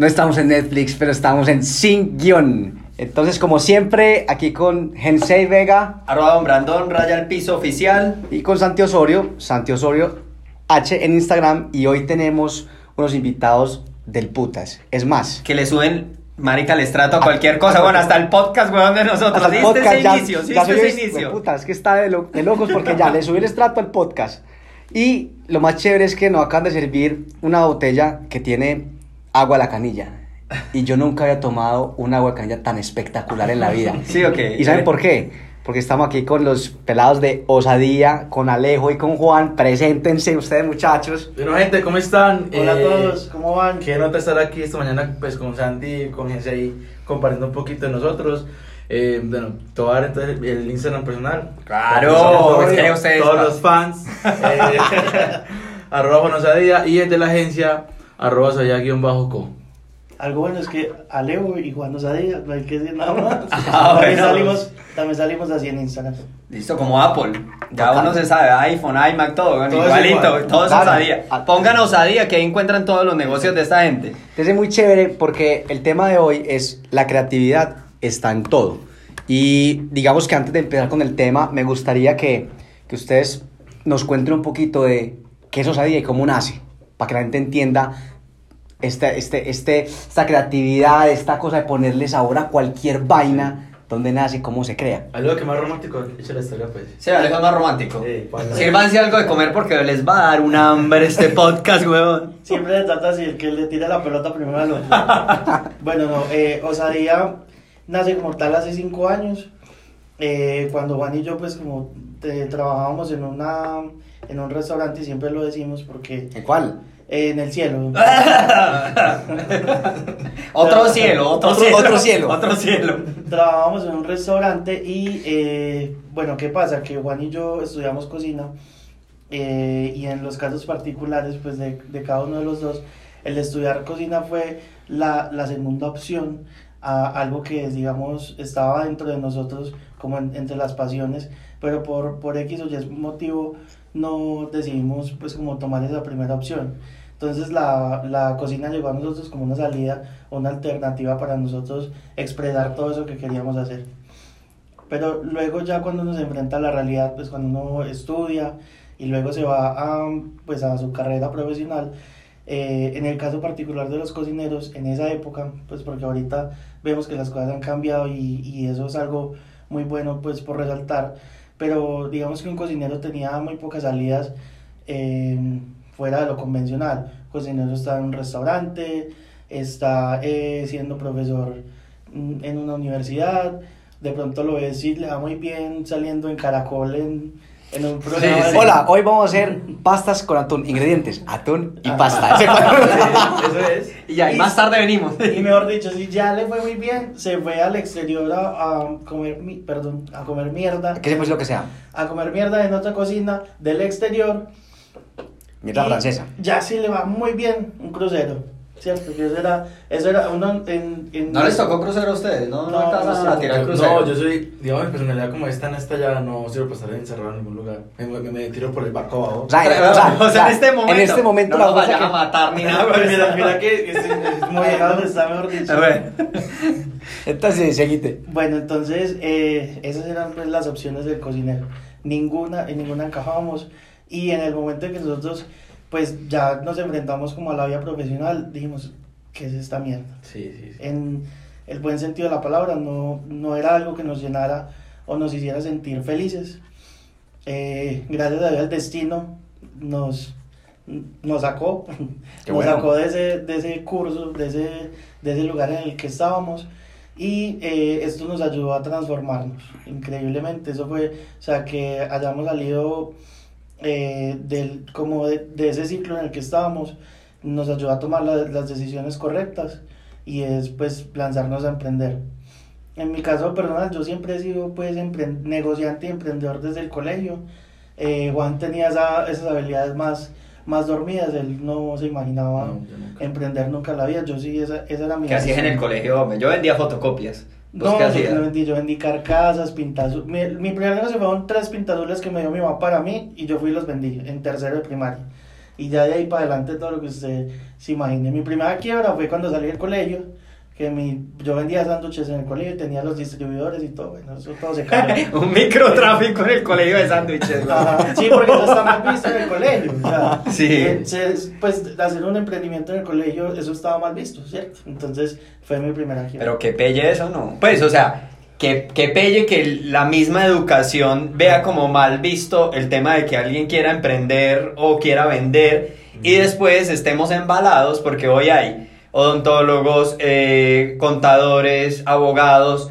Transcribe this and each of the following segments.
No estamos en Netflix, pero estamos en Sin Guión. Entonces, como siempre, aquí con Gensei Vega Arroba Don Brandon, raya el piso oficial. y con Santi Osorio, Santi Osorio H en Instagram. Y hoy tenemos unos invitados del putas. Es más, Que le suben, marica, el estrato a cualquier cosa. Bueno, hasta el podcast, weón, de nosotros. hasta el ¿Viste podcast ese ya, inicio? ¿Sí ya ese inicio? Puta, es que está de, lo- de locos porque ya le subí el estrato al podcast. Y lo más chévere es que nos acaban de servir una botella que tiene agua a la canilla. Y yo nunca había tomado un agua de canilla tan espectacular en la vida. Sí, ok. ¿Y saben por qué? Porque estamos aquí con los pelados de Osadía, con Alejo y con Juan. Preséntense ustedes, muchachos. Bueno, gente, ¿cómo están? Hola a Eh, todos, ¿cómo van? Qué nota estar aquí esta mañana pues con Sandy, con Jesse ahí compartiendo un poquito de nosotros. Eh, bueno, a dar entonces el Instagram personal. Claro, Todos- es que ustedes Todos los fans. eh, arroba Osadía y el de la agencia arroba Osadía-co. Algo bueno es que Alejo y Juan Osadía, no hay que decir nada más. Ah, también, bueno. salimos, también salimos así en Instagram. Listo, como Apple. Ya Total. uno se sabe, iPhone, iMac, todo, igualito, igual. todo es osadía. Pongan osadía, que ahí encuentran todos los negocios de esta gente. Entonces es muy chévere porque el tema de hoy es la creatividad está en todo. Y digamos que antes de empezar con el tema, me gustaría que, que ustedes nos cuenten un poquito de qué es Osadía y cómo nace, para que la gente entienda este, este, este, esta creatividad, esta cosa de ponerle sabor a cualquier vaina, dónde nace y cómo se crea. Algo que más romántico, echa la historia pues. Sí, Alejo más romántico. Sí, ¿cuál? Sírvanse algo de comer porque les va a dar un hambre este podcast, huevón. Siempre se trata así, el que le tira la pelota primero al otro. bueno, no, eh, Osadía nace como tal hace cinco años. eh, cuando Juan y yo, pues, como eh, trabajábamos en, una, en un restaurante, y siempre lo decimos porque ¿En cuál? En el cielo. Otro cielo, otro, Otro- cielo. otro cielo. Otro cielo. Trabajábamos en un restaurante y, eh, bueno, ¿qué pasa? Que Juan y yo estudiamos cocina eh, y en los casos particulares, pues, de, de cada uno de los dos, el estudiar cocina fue la, la segunda opción a algo que, digamos, estaba dentro de nosotros como en- entre las pasiones, pero por, por X o Y motivo no decidimos, pues, como tomar esa primera opción. Entonces la, la cocina llegó a nosotros como una salida, una alternativa para nosotros expresar todo eso que queríamos hacer. Pero luego ya cuando uno se enfrenta a la realidad, pues cuando uno estudia y luego se va a, pues a su carrera profesional, eh, en el caso particular de los cocineros, en esa época, pues porque ahorita vemos que las cosas han cambiado y, y eso es algo muy bueno pues por resaltar, pero digamos que un cocinero tenía muy pocas salidas eh, fuera de lo convencional. Cocinero está en un restaurante, está eh, siendo profesor mm, en una universidad, de pronto lo ves y le va muy bien saliendo en Caracol en, en un programa. sí. de- Hola, hoy vamos a hacer pastas con atún. Ingredientes, atún y Ah. pasta. Sí, eso es. Y ya, y más tarde venimos. Y mejor dicho, si ya le fue muy bien, se fue al exterior a, a comer, mi- perdón, a comer mierda, ¿Qué se puede lo que sea? a comer mierda en otra cocina del exterior. Y francesa. Ya sí le va muy bien un crucero, ¿cierto? Que eso era, eso era uno en... en- ¿No les tocó crucero a ustedes? ¿No, no, No, no a tirar Yo- crucero? No, yo soy, digamos, mi personalidad como esta en esta ya no sirve para estar encerrado en ningún lugar. Me, me, me tiro por el barco abajo. O sea, Pero, o sea, o sea, en este momento. en este momento no la vayan que- a matar ni nada. Mira, mira que es, es muy llegado está mejor dicho. A ver. Entonces, seguite. Bueno, entonces eh, esas eran pues las opciones del cocinero. Ninguna, en ninguna encajábamos. Y en el momento en que nosotros pues ya nos enfrentamos como a la vida profesional, dijimos, ¿qué es esta mierda? Sí, sí, sí. En el buen sentido de la palabra, no, no era algo que nos llenara o nos hiciera sentir felices. Eh, gracias a Dios el destino nos, nos sacó, Qué nos bueno. sacó de ese, de ese curso, de ese, de ese lugar en el que estábamos y eh, esto nos ayudó a transformarnos increíblemente. Eso fue, o sea, que hayamos salido eh, del, como de, de ese ciclo en el que estábamos, nos ayudó a tomar la- las decisiones correctas y es pues lanzarnos a emprender. En mi caso personal, yo siempre he sido pues negociante y emprendedor desde el colegio. Eh, Juan tenía esa- esas habilidades más, más dormidas, él no se imaginaba No, nunca. emprender nunca la vida. Yo sí, esa, esa era mi ¿Qué hacías en el colegio? Yo vendía fotocopias. ¿Vos No, qué yo hacías? vendí, yo vendí carcasas, pintazules. Mi, mi primer negocio fueron tres pintazules que me dio mi mamá para mí y yo fui y los vendí en tercero de primaria. y ya de ahí para adelante todo lo que usted se imagine. Mi primera quiebra fue cuando salí del colegio, que mi, yo vendía sándwiches en el colegio y tenía los distribuidores y todo, bueno, eso todo se cayó. Un microtráfico en el colegio de sándwiches. Ajá, Sí, porque eso está mal visto en el colegio. o sea, Sí. se- pues hacer un emprendimiento en el colegio, eso estaba mal visto, ¿cierto? Entonces fue mi primera quiebra. Pero qué pelle eso, ¿no? Pues, o sea, que, que pelle que la misma educación vea como mal visto el tema de que alguien quiera emprender o quiera vender y después estemos embalados porque hoy hay odontólogos, eh, contadores, abogados,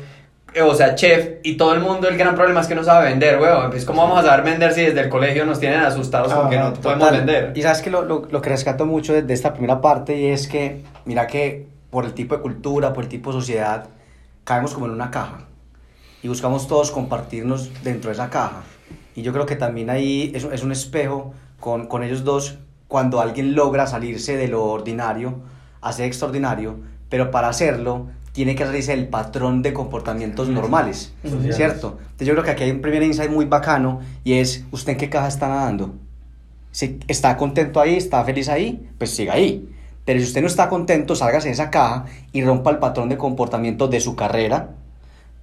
eh, o sea, chef y todo el mundo el gran problema es que no sabe vender, weón. Pues, ¿cómo vamos a saber vender si desde el colegio nos tienen asustados con que Ajá, no podemos total. vender? Y sabes que lo, lo, lo que rescato mucho de, de esta primera parte y es que, mira que por el tipo de cultura, por el tipo de sociedad, caemos como en una caja y buscamos todos compartirnos dentro de esa caja. Y yo creo que también ahí es, es un espejo con, con ellos dos cuando alguien logra salirse de lo ordinario a ser extraordinario, pero para hacerlo tiene que salirse del patrón de comportamientos normales, Sociales. ¿cierto? Entonces yo creo que aquí hay un primer insight muy bacano y es, ¿usted en qué caja está nadando? Si está contento ahí, está feliz ahí, pues siga ahí. Pero si usted no está contento, sálgase de esa caja y rompa el patrón de comportamiento de su carrera,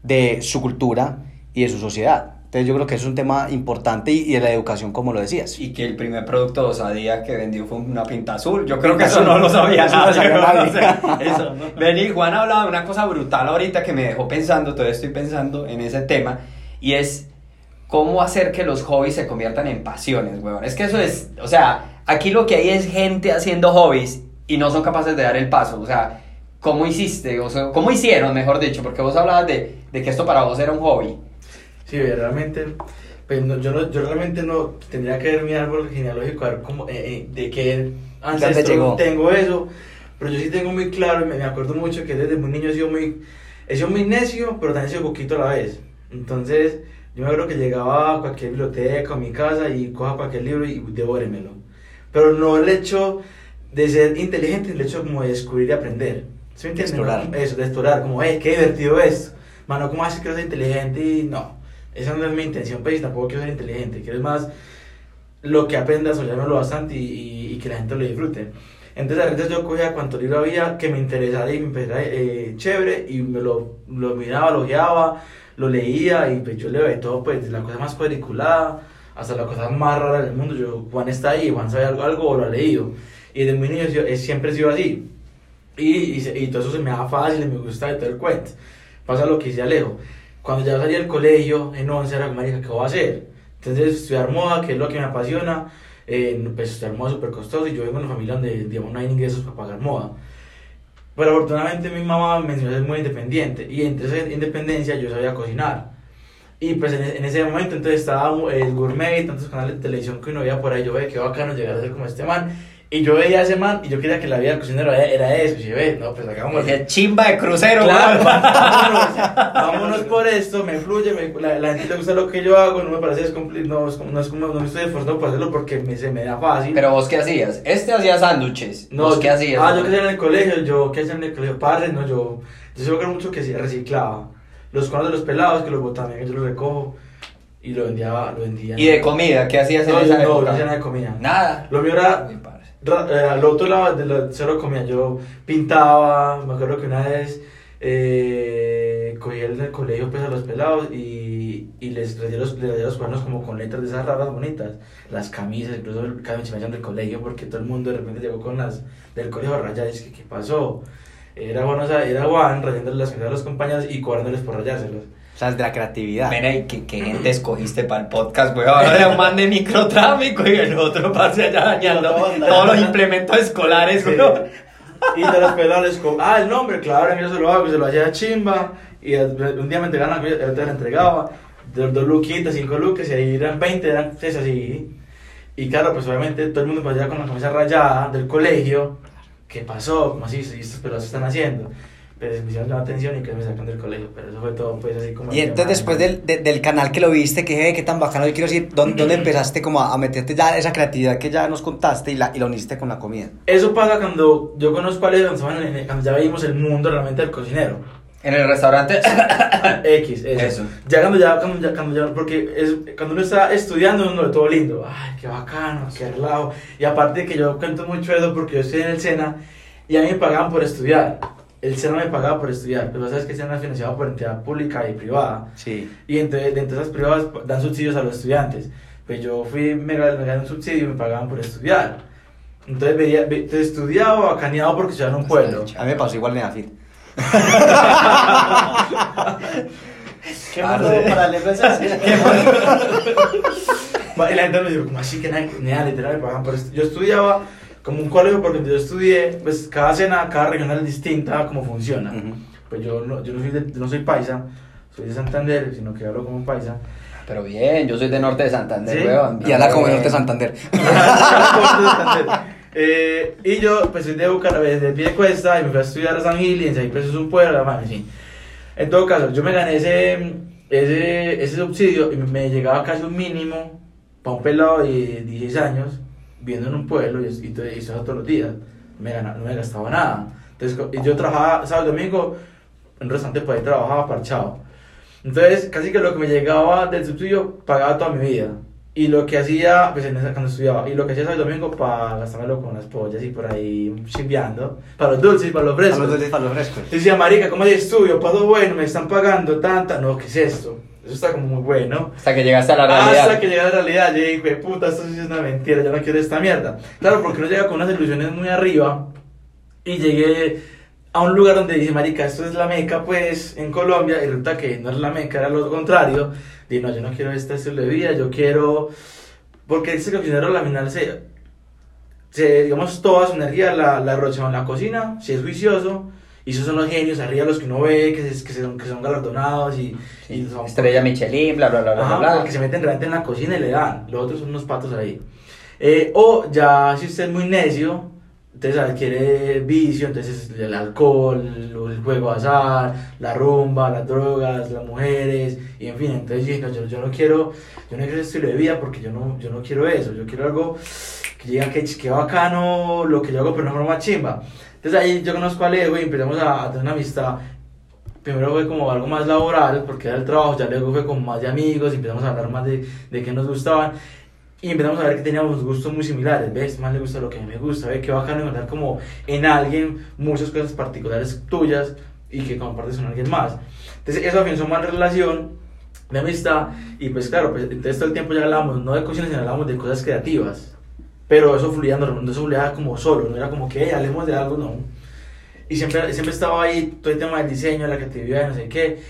de su cultura y de su sociedad. Entonces yo creo que es un tema importante y, y de la educación, como lo decías. Y que el primer producto de osadía que vendió fue una pinta azul. Yo creo que eso no lo sabía Eso. Vení, Juan hablaba de una cosa brutal ahorita que me dejó pensando, todavía estoy pensando en ese tema, y es cómo hacer que los hobbies se conviertan en pasiones, weón. Es que eso es, o sea, aquí lo que hay es gente haciendo hobbies y no son capaces de dar el paso. O sea, ¿cómo hiciste? O sea, ¿cómo hicieron, mejor dicho? Porque vos hablabas de, de que esto para vos era un hobby. Sí, realmente, pues no- yo, no, yo realmente no tendría que ver mi árbol genealógico, a ver cómo, eh, eh, de qué ancestro tengo eso, pero yo sí tengo muy claro, y me, me acuerdo mucho que desde muy niño he sido muy, he sido muy necio, pero también he sido poquito a la vez. Entonces, yo me acuerdo que llegaba a cualquier biblioteca o a mi casa y coja cualquier libro y devóremelo. Pero no el hecho de ser inteligente, el hecho como de descubrir y aprender. ¿Sí me entiendes? Explorar. Eso, de explorar, como, hey, qué divertido es. Mano, ¿cómo haces que eres inteligente? Y no, esa no es mi intención, pues, y tampoco quiero ser inteligente. Quiero más lo que aprendas, soñármelo bastante y, y, y que la gente lo disfrute. Entonces, a veces yo cogía cuanto libro había que me interesara y me empezara eh, chévere y me lo, lo miraba, lo guiaba, lo leía y pues yo leo de todo, pues, la cosa más cuadriculada hasta la cosa más rara del mundo. Yo, Juan está ahí, Juan sabe algo, algo o lo ha leído. Y desde muy niño eh, siempre he sido así. Y, y, y todo eso se me da fácil y me gusta de todo el cuento. Pasa lo que hice Alejo. Cuando ya salí del colegio, en 11, era como, marica, ¿qué voy a hacer? Entonces, estudiar moda, que es lo que me apasiona, eh, pues estudiar moda súper costoso y yo vengo de una familia donde, digamos, no hay ingresos para pagar moda. Pero afortunadamente mi mamá me enseñó a ser muy independiente y entre esa independencia yo sabía cocinar. Y pues en, en ese momento entonces estaba el gourmet y tantos canales de televisión que uno veía por ahí, yo veía que bacano llegar a ser como este man. Y yo veía a ese man y yo quería que la vida del cocinero era, era eso. Y yo, ve, no, pues hagamos Ese chimba de crucero, Claro, vámonos, vámonos por esto, me fluye, me- la, la gente le gusta lo que yo hago, no me parece descompli- no, es no es como, no me estoy esforzando por hacerlo porque me, se me da fácil. Pero vos qué hacías? Este hacía sándwiches. no, ¿Vos qué hacías? Ah, yo que hacía en el colegio, yo que hacía en el colegio, padre, no, yo, yo se me mucho que reciclaba. Los conos de los pelados que los botaban, yo los recojo y lo vendía, lo vendía. ¿Y de comida? ¿Qué hacías en No, esa no, época? no hacía nada de comida. Nada. Lo mío era Eh, al otro lado de la cero comida yo pintaba me acuerdo que una vez eh, cogí el del colegio pues a los pelados y, y les rayé los, los cuadernos como con letras de esas raras bonitas las camisas incluso cada vez del colegio porque todo el mundo de repente llegó con las del colegio rayadas que qué pasó era Juan, o sea, era Juan rayándole las camisas a los compañeros y cobrándoles por rayárselos O sea, es de la creatividad. Mira, ¿y qué, qué gente escogiste para el podcast, weón? Ahora era un man de microtráfico y el otro pase allá dañando todos los implementos escolares, Sí. weón. Y de los como, ah, el nombre, claro, yo se lo hago, y se lo hacía a chimba. Y un día me entregaban, otro día le entregaba, de dos luquitas, cinco lucas, y ahí eran 20, eran seis así. Y claro, pues obviamente todo el mundo pasaba con la camisa rayada del colegio. ¿Qué pasó? ¿Cómo así? ¿Y estos pelados están haciendo? Me hicieron la atención y que me sacan del colegio. Pero eso fue todo, pues así como. Y entonces después del, de- del canal que lo viste, que "Eh, qué tan bacano, yo quiero decir, ¿dónde, dónde empezaste como a, meterte ya esa creatividad que ya nos contaste y la, y la uniste con la comida? Eso pasa cuando yo conozco a Leo, cuando ya veíamos el mundo realmente del cocinero. En el restaurante. X, eso. Eso. Ya cuando ya, cuando ya, cuando ya- porque es, cuando uno está estudiando, uno ve todo lindo. Ay, qué bacano, qué relajo. Y aparte que yo cuento mucho eso porque yo estoy en el SENA y a mí me pagaban por estudiar. El SENA me pagaba por estudiar, pero sabes que el SENA es financiado por entidad pública y privada. Sí. Y entre, dentro de esas privadas dan subsidios a los estudiantes. Pues yo fui, me, gané un subsidio y me pagaban por estudiar. Entonces veía, ve- te estudiaba bacaneado porque estudiaba en un pueblo. A mí me pasó igual en Afid. ¿Qué mundo paralelo es ese? Y la gente me dijo, como así que nada, nada, literal me pagaban por esto. Yo estudiaba como un colegio porque yo estudié, pues cada cena, cada regional es distinta cómo funciona. Ujú. Pues yo no, yo no soy, de- no soy paisa, soy de Santander, sino que hablo como paisa. Pero bien, yo soy de norte de Santander, ¿Sí? weón. Y anda como Bien. Norte Santander. Eh, y yo pues soy de Bucaramanga, de Piedecuesta y me fui a estudiar a San Gil y en San Gil pues es un pueblo, en fin. En todo caso, yo me gané ese, ese, ese subsidio y me llegaba casi un mínimo para un pelado de 16 años viviendo en un pueblo y, y, y eso todos los días. Me ganaba, no me gastaba nada. Entonces yo trabajaba sábado y domingo en un restaurante por ahí trabajaba parchado. Entonces, casi que lo que me llegaba del subsidio pagaba toda mi vida. Y lo que hacía, pues en esa, cuando estudiaba, y lo que hacía sábado y domingo para gastármelo con las pollas y por ahí chimbeando, para los dulces, para los Para frescos. los dulces, para los frescos. Decía, marica, ¿cómo de estudio? Paso bueno, me están pagando tanta. No, ¿qué es esto? Eso está como muy bueno. Hasta que llegaste a la realidad. Hasta que llega la realidad, yo dije, puta, esto sí es una mentira, yo no quiero esta mierda. Claro, porque uno llega con unas ilusiones muy arriba y llegué a un lugar donde dice, marica, esto es la meca, pues, en Colombia, y resulta que no es la meca, era lo contrario. Dije, no, yo no quiero este estilo de vida, yo quiero... Porque ese cocinero al final se, se, digamos, toda su energía la, la en la cocina, si es juicioso, y esos son los genios arriba, los que uno ve, que, se- que, son, que son galardonados y, y son Estrella Michelin, bla, bla, bla, bla, Ajá, bla. porque se meten realmente en la cocina y le dan. Los otros son unos patos ahí. Eh, o ya si usted es muy necio, entonces adquiere vicio, entonces el alcohol, el juego de azar, la rumba, las drogas, las mujeres, y en fin, entonces yo, no, yo, yo no quiero, yo no quiero ese estilo de vida porque yo no, yo no quiero eso, yo quiero algo que diga que, que bacano lo que yo hago, pero no forma chimba. Entonces ahí yo conozco a Leo y empezamos a, a tener una amistad. Primero fue como algo más laboral, porque era el trabajo, ya luego fue como más de amigos, y empezamos a hablar más de, de qué nos gustaban, y empezamos a ver que teníamos gustos muy similares, ves, más le gusta lo que a mí me gusta, ve, qué bacano encontrar como en alguien muchas cosas particulares tuyas y que compartes con alguien más. Entonces eso afianzó más la relación de amistad, y pues claro, pues, entonces todo el tiempo ya hablábamos, no de cocina, sino hablábamos de cosas creativas, pero eso fluía, normal, eso fluía como solo, no era como que "Hey, hablemos de algo, no. Y siempre, siempre estaba ahí todo el tema del diseño, la creatividad, no sé qué.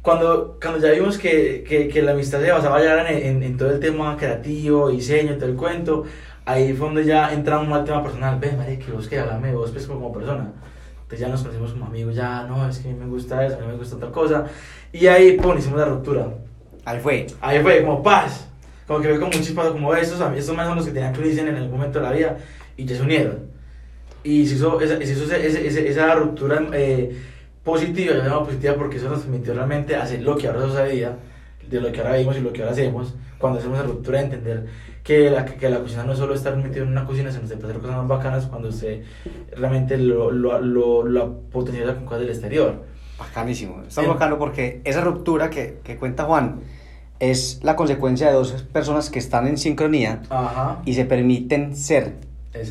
Cuando, cuando ya vimos que, que, que la amistad se basaba ya en, en, en todo el tema creativo, diseño, todo el cuento, ahí fue donde ya entramos al tema personal. Ven, María, que vos que háblame de vos pues, como persona. Entonces ya nos conocimos como amigos, ya no, es que a mí me gusta eso, a mí me gusta otra cosa. Y ahí, pum, hicimos la ruptura. Ahí fue. Ahí fue como paz. Como que fue como un chispazo como estos, estos más son los que tenían que en algún momento de la vida y ya se unieron. Y se hizo esa, se hizo ese- ese- esa ruptura eh, positiva, yo llamo positiva porque eso nos permitió realmente hacer lo que ahora sucedía, de lo que ahora vimos y lo que ahora hacemos, cuando hacemos esa ruptura de entender que la, que la cocina no es solo estar metido en una cocina, sino se puede hacer cosas más bacanas cuando usted realmente lo, lo, lo, lo potencializa con cosas del exterior. Bacanísimo. Está bacano porque esa ruptura que, que cuenta Juan es la consecuencia de dos personas que están en sincronía Ajá. y se permiten ser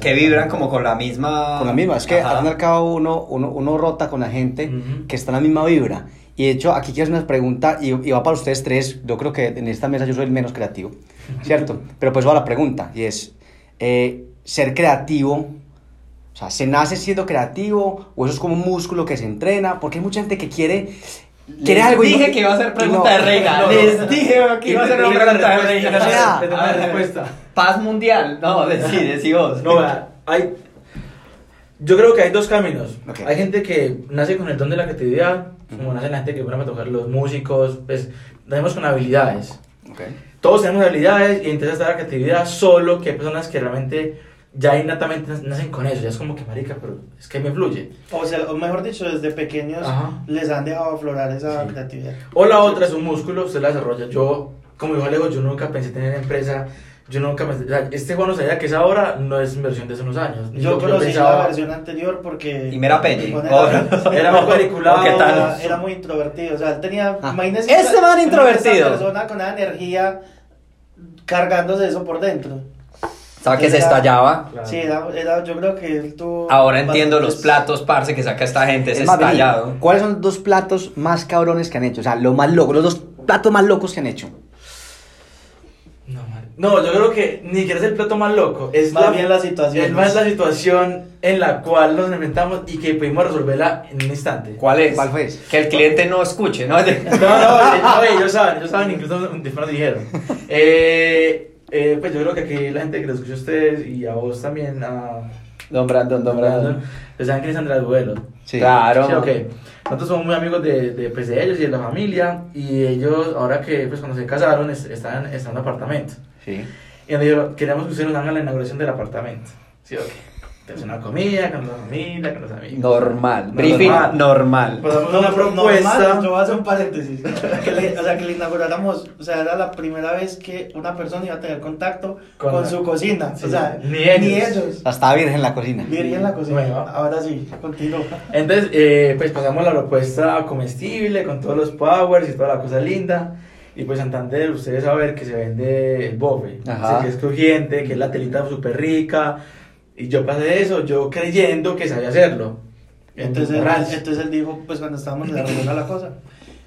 Que vibran como con la misma. con la misma. Es que Ajá. al fin y al cabo uno, uno, uno rota con la gente que está en la misma vibra. Y de hecho, aquí quiero hacer una pregunta y, y va para ustedes tres. Yo creo que en esta mesa yo soy el menos creativo, ¿cierto? Pero pues va la pregunta y es, eh, ser creativo, o sea, ¿se nace siendo creativo o eso es como un músculo que se entrena? Porque hay mucha gente que quiere, Les algo dije que iba a ser pregunta no. de reina. No. Les dije que iba a ser una pregunta de reina. te tengo la respuesta. Paz mundial. No, decí, decí vos. No, hay. Yo creo que hay dos caminos. Ok. Hay gente que nace con el don de la creatividad, como nace la gente que pone a tocar los músicos, pues nacemos con habilidades. Ok. Todos tenemos habilidades y entonces está la creatividad, solo que hay personas que realmente ya innatamente nacen con eso, ya es como que marica, pero es que me fluye. O sea, o mejor dicho, desde pequeños Ajá. les han dejado aflorar esa Sí. creatividad. O la otra es un músculo, usted la desarrolla. Yo, como dijo Alejo, yo nunca pensé tener empresa yo nunca me. O sea, este Juan no sabía que esa hora no es versión de hace unos años. Yo conocí pensaba- la versión anterior porque... Y mera era- Era muy cuadriculado. ¿O qué tal? Era, muy introvertido, o sea, él tenía... Ah. imagínese Este man introvertido. Esa persona con una energía cargándose eso por dentro. O sea, que se estallaba. Claro. Sí, era, era- yo creo que él tuvo... Ahora entiendo los platos, parce, que saca esta gente, Es más, vení, estallado. ¿Cuáles son los dos platos más cabrones que han hecho? O sea, lo más loco, los dos platos más locos que han hecho. No, madre. no, yo creo que ni siquiera es el plato más loco. Es Más bien la situación. Es más la situación en la cual nos enfrentamos y que pudimos resolverla en un instante. ¿Cuál es? ¿Cuál fue? Que el cliente no escuche, ¿no? No, no, no, ellos saben, ellos saben, incluso después nos dijeron. Eh, eh, pues yo creo que aquí la gente que lo escucha a ustedes y a vos también, a Don Brandon, don Brandon. pues saben quién es Andrés Duelo. Sí. Claro. Sí, ok. Nosotros somos muy amigos de, de, pues, de ellos y de la familia. Y ellos, ahora que pues cuando se casaron, es- están, están en un apartamento. Sí. Y nos dijeron, queremos que ustedes nos hagan la inauguración del apartamento. Sí, ok. Entonces una comida con la familia, con los amigos. Normal. No, Briefing normal. normal. Pues una propuesta. normal, yo voy a hacer un paréntesis. Que le- o sea, que le inauguráramos, o sea, era la primera vez que una persona iba a tener contacto Con con, la- su cocina. Sí, o sea, ni ellos. Ni ellos. Estaba virgen en la cocina. Virgen en la cocina. Bueno. Ahora sí, continúa. Entonces, eh, pues pasamos la propuesta comestible con todos los powers y toda la cosa linda. Y pues Santander, ustedes saben que se vende el bofe. Ajá. Que es crujiente, que es la telita súper rica. Y yo pasé eso, yo creyendo que sabía hacerlo. Entonces, él, entonces él dijo, pues cuando estábamos desarrollando la cosa.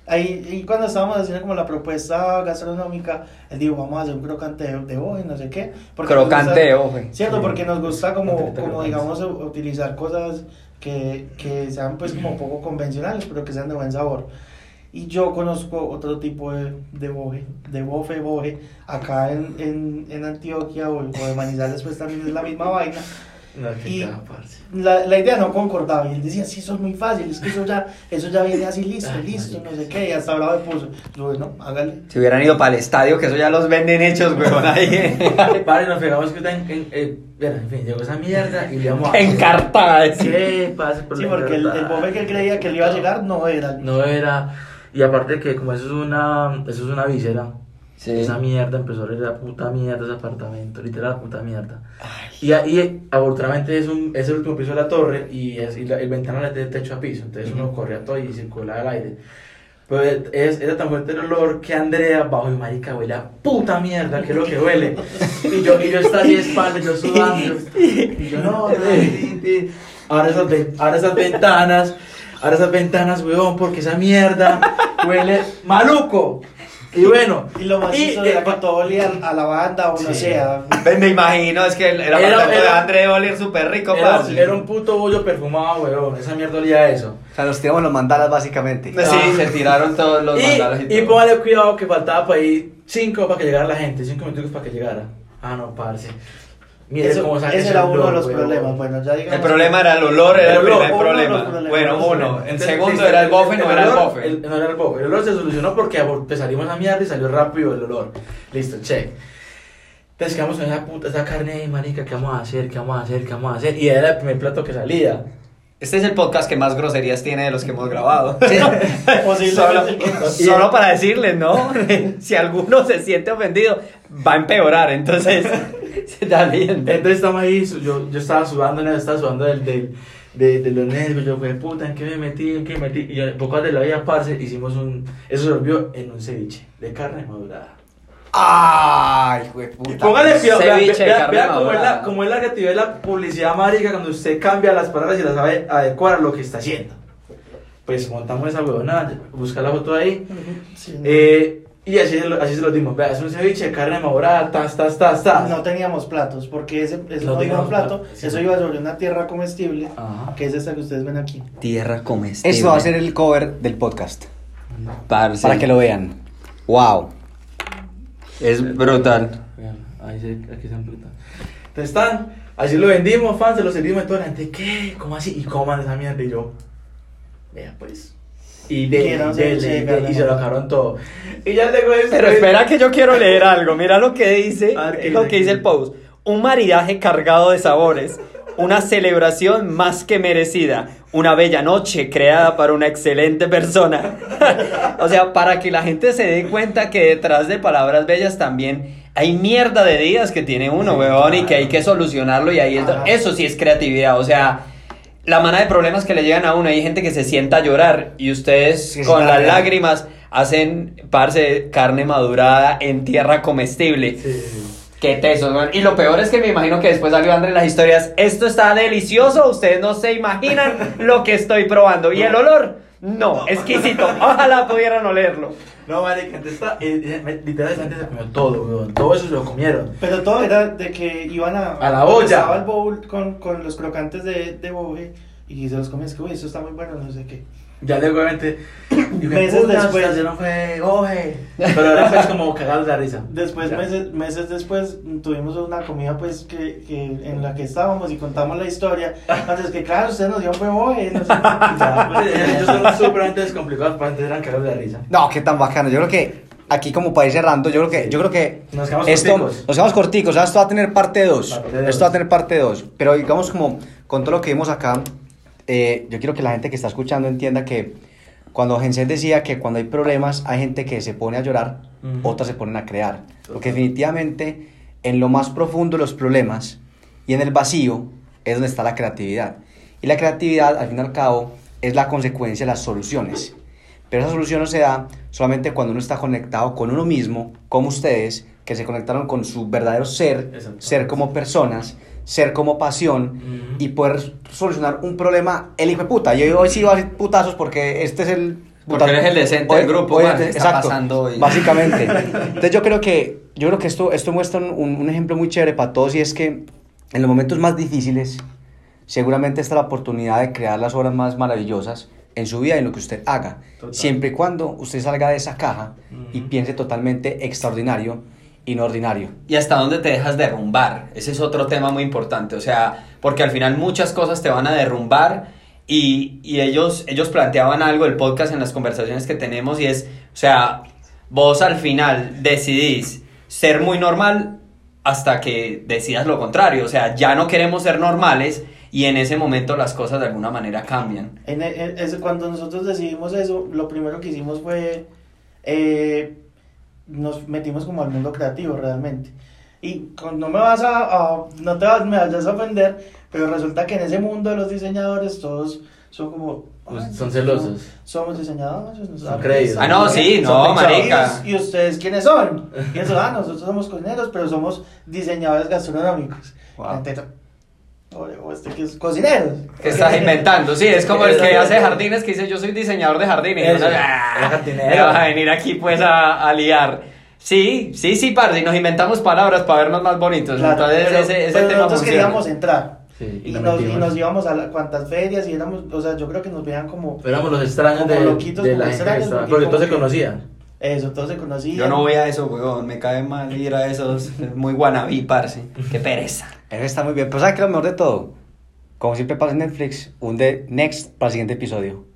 Ahí, y cuando estábamos haciendo como la propuesta gastronómica, él dijo, vamos a hacer un crocante de, de hoja, no sé qué. porque Crocante de hoja. Cierto, porque nos gusta como, como digamos, utilizar cosas que, que sean pues como poco convencionales, pero que sean de buen sabor. Y yo conozco otro tipo de, de boje, de bofe, boje, acá en, en, en Antioquia o, o de Manizales pues también es la misma vaina. No, Y-. La, la idea no concordaba y él decía, sí, eso es muy fácil, es que eso ya, eso ya viene así listo, Ay, listo, no sé qué, y hasta hablaba de puso. Yo, bueno, hágale. Si hubieran ido para el estadio, que eso ya los venden hechos, weón, ahí. Vale, nos pegamos que está en, en, eh, bueno, en fin, llegó esa mierda y le íbamos a... Encartada. sí. ¿Qué pasa por Sí, porque el, el bofe que él creía que le iba a llegar no era. No era... Y aparte que como eso es una, eso es una víscera, Sí. esa mierda empezó a oler la puta mierda ese apartamento, literal la puta mierda. Y ahí, afortunadamente, es, un, es el último piso de la torre y, es, y la- el ventanal es de techo a piso, entonces uno corría todo y circulaba el aire. Pero es, era tan fuerte el olor que Andrea bajo y marica huele a puta mierda, que es lo que huele. Y yo, y yo estaba de espalda, yo sudando. Y yo, no, no, ahora, esas, ahora esas ventanas, ahora esas ventanas, weón, porque esa mierda huele maluco. Y bueno, Y lo más y, eh, era que todo olía a lavanda o no Sí. sé. a- Ven, Me imagino, es que el, el Era- apartamento de era- André Olir súper rico, Era, parce. era un puto bollo perfumado, weón. Esa mierda olía a eso. O sea, nos tiramos los mandalas básicamente. Sí, se tiraron todos los mandalas y Y, y todo. póngale cuidado que faltaba para ir 5 para que llegara la gente, 5 minutos para que llegara. Ah, no, parce. Mire Eso- cómo sale ese ese era uno de los weón. problemas. Bueno, ya digamos. El problema era el olor, era el El olor, primer de los problema. Bueno, uno. El segundo era el bofe, no era el bofe. el- no era el bofe. El olor se solucionó porque pues, salimos a mierda y salió rápido el olor. Listo, check. Entonces quedamos con esa puta, esa carne ahí, marica, ¿qué vamos a hacer? ¿Qué vamos a hacer? ¿Qué vamos a hacer? Y era el primer plato que salía. Este es el podcast que más groserías tiene de los que hemos grabado. Posiblemente solo, el solo para decirles, ¿no? si alguno se siente ofendido, va a empeorar. Entonces, bien. Entonces estamos ahí, yo, yo estaba sudando, ¿no? estaba sudando del, del, de, de los nervios, yo fue puta, ¿en qué me metí? ¿En qué me metí? Y yo, poco de la vida, parce, hicimos un, eso se volvió en un ceviche de carne madurada. ¡Ay, güey, puta! Póngale cuidado, vea, cómo, es la, cómo es la creatividad de la publicidad marica cuando usted cambia las palabras y las sabe adecuar a lo que está haciendo. Pues montamos esa huevonada, busca la foto ahí. Sí, Eh, y así, se lo- así se lo dimos, vea, es un ceviche de carne madurada, tas, tas, tas, tas. No teníamos platos, porque ese, eso No no, iba teníamos plato, plato, sí. eso iba sobre una tierra comestible, Ajá. que es esta que ustedes ven aquí. Tierra comestible. Esto va a ser el cover del podcast. Parce. Para que lo vean. ¡Wow! Es brutal. Vean, Ahí se, aquí se amplifica. Entonces están, así lo vendimos, fans, se lo servimos y toda la gente, ¿qué? ¿Cómo así? Y coman esa mierda y yo, vea pues. Y de, de- de- de de- carne y se lo acabaron todo. Y ya luego. Pero espera que yo quiero leer algo. Mira lo que dice, A ver, ¿qué lo que dice el post. Un maridaje cargado de sabores. Una celebración más que merecida. Una bella noche creada para una excelente persona. o sea, para que la gente se dé cuenta que detrás de palabras bellas también hay mierda de días que tiene uno, Sí, weón, y claro. que hay que solucionarlo y ahí eso sí es creatividad, o sea, la mano de problemas que le llegan a uno, hay gente que se sienta a llorar y ustedes Sí, con las lágrimas hacen, parce, carne madurada en tierra comestible. Sí, sí, sí. Qué tesos, weón. Y lo peor es que me imagino que después salió André en las historias. Esto está delicioso, ustedes no se imaginan lo que estoy probando. Y el olor, no, exquisito. Ojalá pudieran olerlo. No, marica, antes está, eh, eh, literalmente se comió todo, weón. Todo eso se lo comieron. Pero todo era de que iban a... A la olla. Estaba el bowl con, con los crocantes de, de boje y se los comían. Es que, uy, eso está muy bueno, no sé qué. Ya luego, obviamente, Meses después. Ya no fue, oje. Pero ahora fue como cagados de la risa. Después, Ya. meses, meses después, tuvimos una comida pues que, que en la que estábamos y contamos la historia. Entonces, que claro, ustedes nos dieron fue boje, no sé qué. Ya, pues, Ellos son súper descomplicados, para antes eran cagados de la risa. No, qué tan bacano. Yo creo que aquí como para ir cerrando, yo creo que, yo creo que Nos quedamos esto, corticos. nos quedamos corticos, o sea, esto va a tener parte 2. Parte dos. Esto va a tener parte 2. Pero digamos como con todo lo que vimos acá, eh, yo quiero que la gente que está escuchando entienda que cuando Genset decía que cuando hay problemas hay gente que se pone a llorar, otras se ponen a crear. Porque definitivamente en lo más profundo de los problemas y en el vacío es donde está la creatividad. Y la creatividad, al fin y al cabo, es la consecuencia de las soluciones. Pero esa solución no se da solamente cuando uno está conectado con uno mismo, como ustedes, que se conectaron con su verdadero ser, ser como personas, ser como pasión y poder solucionar un problema el hijo de puta. Yo hoy sí voy a decir putazos porque este es el... Porque eres el decente del grupo, hoy- man, ¿qué está exacto, pasando hoy? Básicamente. Entonces yo creo que, yo creo que esto, esto muestra un, un ejemplo muy chévere para todos y es que en los momentos más difíciles seguramente está la oportunidad de crear las obras más maravillosas en su vida y en lo que usted haga. Total. Siempre y cuando usted salga de esa caja y piense totalmente extraordinario y no ordinario. Y hasta dónde te dejas derrumbar. Ese es otro tema muy importante. O sea, porque al final muchas cosas te van a derrumbar. Y, y ellos, ellos planteaban algo el podcast en las conversaciones que tenemos. Y es, o sea, vos al final decidís ser muy normal hasta que decidas lo contrario. O sea, ya no queremos ser normales. Y en ese momento las cosas de alguna manera cambian. En, en- ese- cuando nosotros decidimos eso, lo primero que hicimos fue eh, nos metimos como al mundo creativo realmente. Y con- no me vas a, a- no te vas, me vayas a ofender, pero resulta que en ese mundo de los diseñadores todos son como Pues "Ay, son celosos. Somos diseñadores, nos Son creídos. Ah, no, sí, no, Son marica. ¿Y ustedes quiénes son? Y eso, ah, nosotros somos cocineros, pero somos diseñadores gastronómicos. Wow. La gente, "Oye, ¿o este que es cocineros. ¿Qué estás inventando? Sí, es como el que hace jardines que dice yo soy diseñador de jardines. Eso, el ¡ah! me vas a venir aquí pues a, a liar. Sí, sí, sí, parce, y nos inventamos palabras para vernos más bonitos. Claro, Entonces pero- ese, ese pero tema nosotros funciona. queríamos entrar. Sí, Y, lo nos, y nos íbamos a la, cuantas ferias y éramos, o sea, yo creo que nos veían como Éramos los extraños Como de, loquitos, de como la gente que extraños, porque Porque todos se que- conocían. Eso, todos se conocían. Yo no voy a eso, weón, me cae mal ir a esos. Es muy guanabí, parce. Qué pereza. Eso está muy bien. Pero ¿sabes qué es lo mejor de todo? Como siempre pasa en Netflix, un de next para el siguiente episodio.